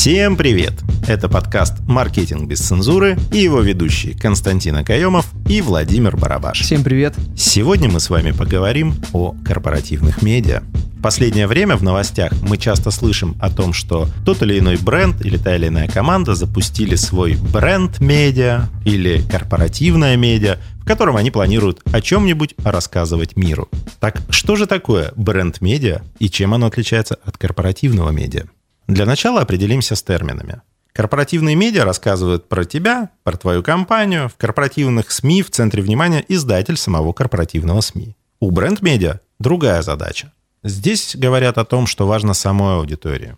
Всем привет! Это подкаст «Маркетинг без цензуры» и его ведущие Константин Акаемов и Владимир Барабаш. Всем привет! Сегодня мы с вами поговорим о корпоративных медиа. В последнее время в новостях мы часто слышим о том, что тот или иной бренд или та или иная команда запустили свой бренд-медиа или корпоративное медиа, в котором они планируют о чем-нибудь рассказывать миру. Так что же такое бренд-медиа и чем оно отличается от корпоративного медиа? Для начала определимся с терминами. Корпоративные медиа рассказывают про тебя, про твою компанию. В корпоративных СМИ в центре внимания издатель самого корпоративного СМИ. У бренд-медиа другая задача. Здесь говорят о том, что важно самой аудитории.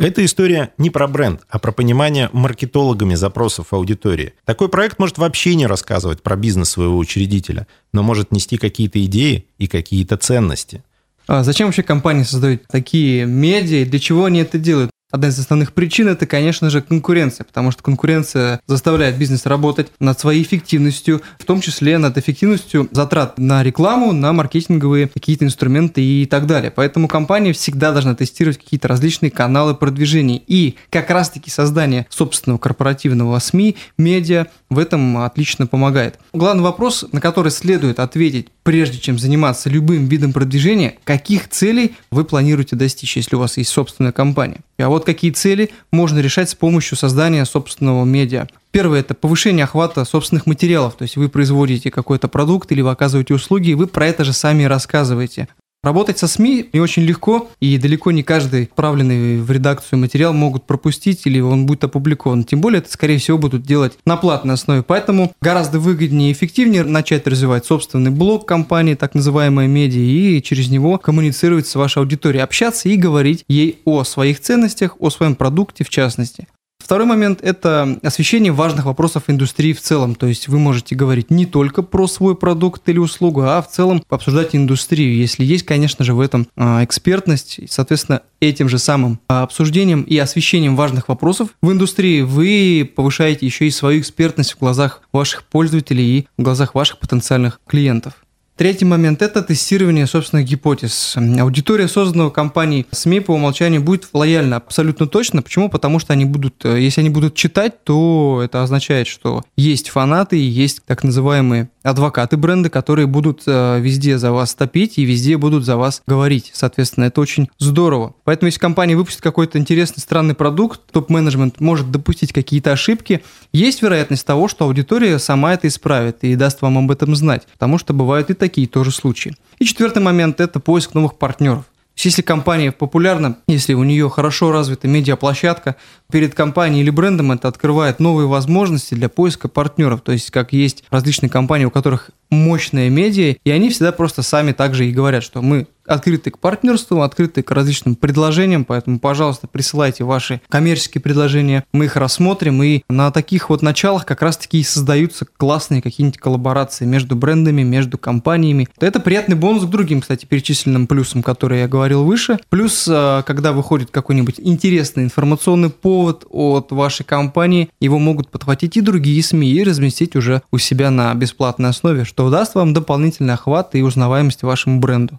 Эта история не про бренд, а про понимание маркетологами запросов аудитории. Такой проект может вообще не рассказывать про бизнес своего учредителя, но может нести какие-то идеи и какие-то ценности. А зачем вообще компании создают такие медиа и для чего они это делают? Одна из основных причин – это, конечно же, конкуренция, потому что конкуренция заставляет бизнес работать над своей эффективностью, в том числе над эффективностью затрат на рекламу, на маркетинговые какие-то инструменты и так далее. Поэтому компания всегда должна тестировать какие-то различные каналы продвижения. И как раз-таки создание собственного корпоративного СМИ, медиа в этом отлично помогает. Главный вопрос, на который следует ответить, прежде чем заниматься любым видом продвижения, каких целей вы планируете достичь, если у вас есть собственная компания. А вот какие цели можно решать с помощью создания собственного медиа. Первое – это повышение охвата собственных материалов, то есть вы производите какой-то продукт или вы оказываете услуги, и вы про это же сами рассказываете. Работать со СМИ не очень легко, и далеко не каждый отправленный в редакцию материал могут пропустить или он будет опубликован. Тем более это, скорее всего, будут делать на платной основе. Поэтому гораздо выгоднее и эффективнее начать развивать собственный блог компании, так называемая медиа, и через него коммуницировать с вашей аудиторией, общаться и говорить ей о своих ценностях, о своем продукте в частности. Второй момент – это освещение важных вопросов индустрии в целом. То есть вы можете говорить не только про свой продукт или услугу, а в целом обсуждать индустрию, если есть, конечно же, в этом а, экспертность. И, соответственно, этим же самым а, обсуждением и освещением важных вопросов в индустрии вы повышаете еще и свою экспертность в глазах ваших пользователей и в глазах ваших потенциальных клиентов. Третий момент – это тестирование собственных гипотез. Аудитория созданного компанией СМИ по умолчанию будет лояльна абсолютно точно. Почему? Потому что они будут, э, если они будут читать, то это означает, что есть фанаты, есть так называемые адвокаты бренда, которые будут э, везде за вас топить и везде будут за вас говорить. Соответственно, это очень здорово. Поэтому, если компания выпустит какой-то интересный, странный продукт, топ-менеджмент может допустить какие-то ошибки, есть вероятность того, что аудитория сама это исправит и даст вам об этом знать. Потому что бывают и такие тоже случаи. И четвертый момент – это поиск новых партнеров. Если компания популярна, если у нее хорошо развита медиаплощадка, перед компанией или брендом это открывает новые возможности для поиска партнеров. То есть, как есть различные компании, у которых мощные медиа, и они всегда просто сами также и говорят, что мы открыты к партнерству, открыты к различным предложениям, поэтому, пожалуйста, присылайте ваши коммерческие предложения, мы их рассмотрим, и на таких вот началах как раз-таки и создаются классные какие-нибудь коллаборации между брендами, между компаниями. Это приятный бонус к другим, кстати, перечисленным плюсам, которые я говорил выше. Плюс, э, когда выходит какой-нибудь интересный информационный повод от вашей компании, его могут подхватить и другие СМИ и разместить уже у себя на бесплатной основе, что даст вам дополнительный охват и узнаваемость вашему бренду.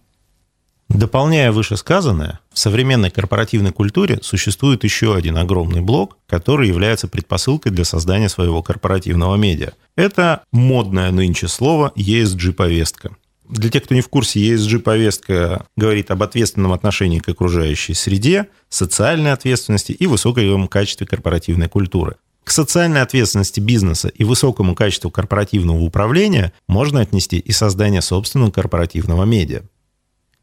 Дополняя вышесказанное, в современной корпоративной культуре существует еще один огромный блок, который является предпосылкой для создания своего корпоративного медиа. Это модное нынче слово ESG-повестка. Для тех, кто не в курсе, ESG-повестка говорит об ответственном отношении к окружающей среде, социальной ответственности и высоком качестве корпоративной культуры. К социальной ответственности бизнеса и высокому качеству корпоративного управления можно отнести и создание собственного корпоративного медиа.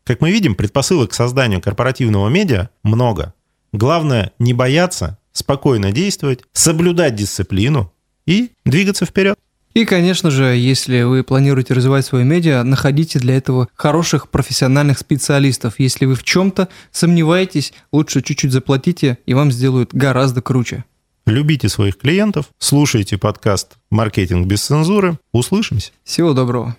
Как мы видим, предпосылок к созданию корпоративного медиа много. Главное не бояться, спокойно действовать, соблюдать дисциплину и двигаться вперед. И, конечно же, если вы планируете развивать свое медиа, находите для этого хороших профессиональных специалистов. Если вы в чем-то сомневаетесь, лучше чуть-чуть заплатите, и вам сделают гораздо круче. Любите своих клиентов, слушайте подкаст «Маркетинг без цензуры». Услышимся. Всего доброго.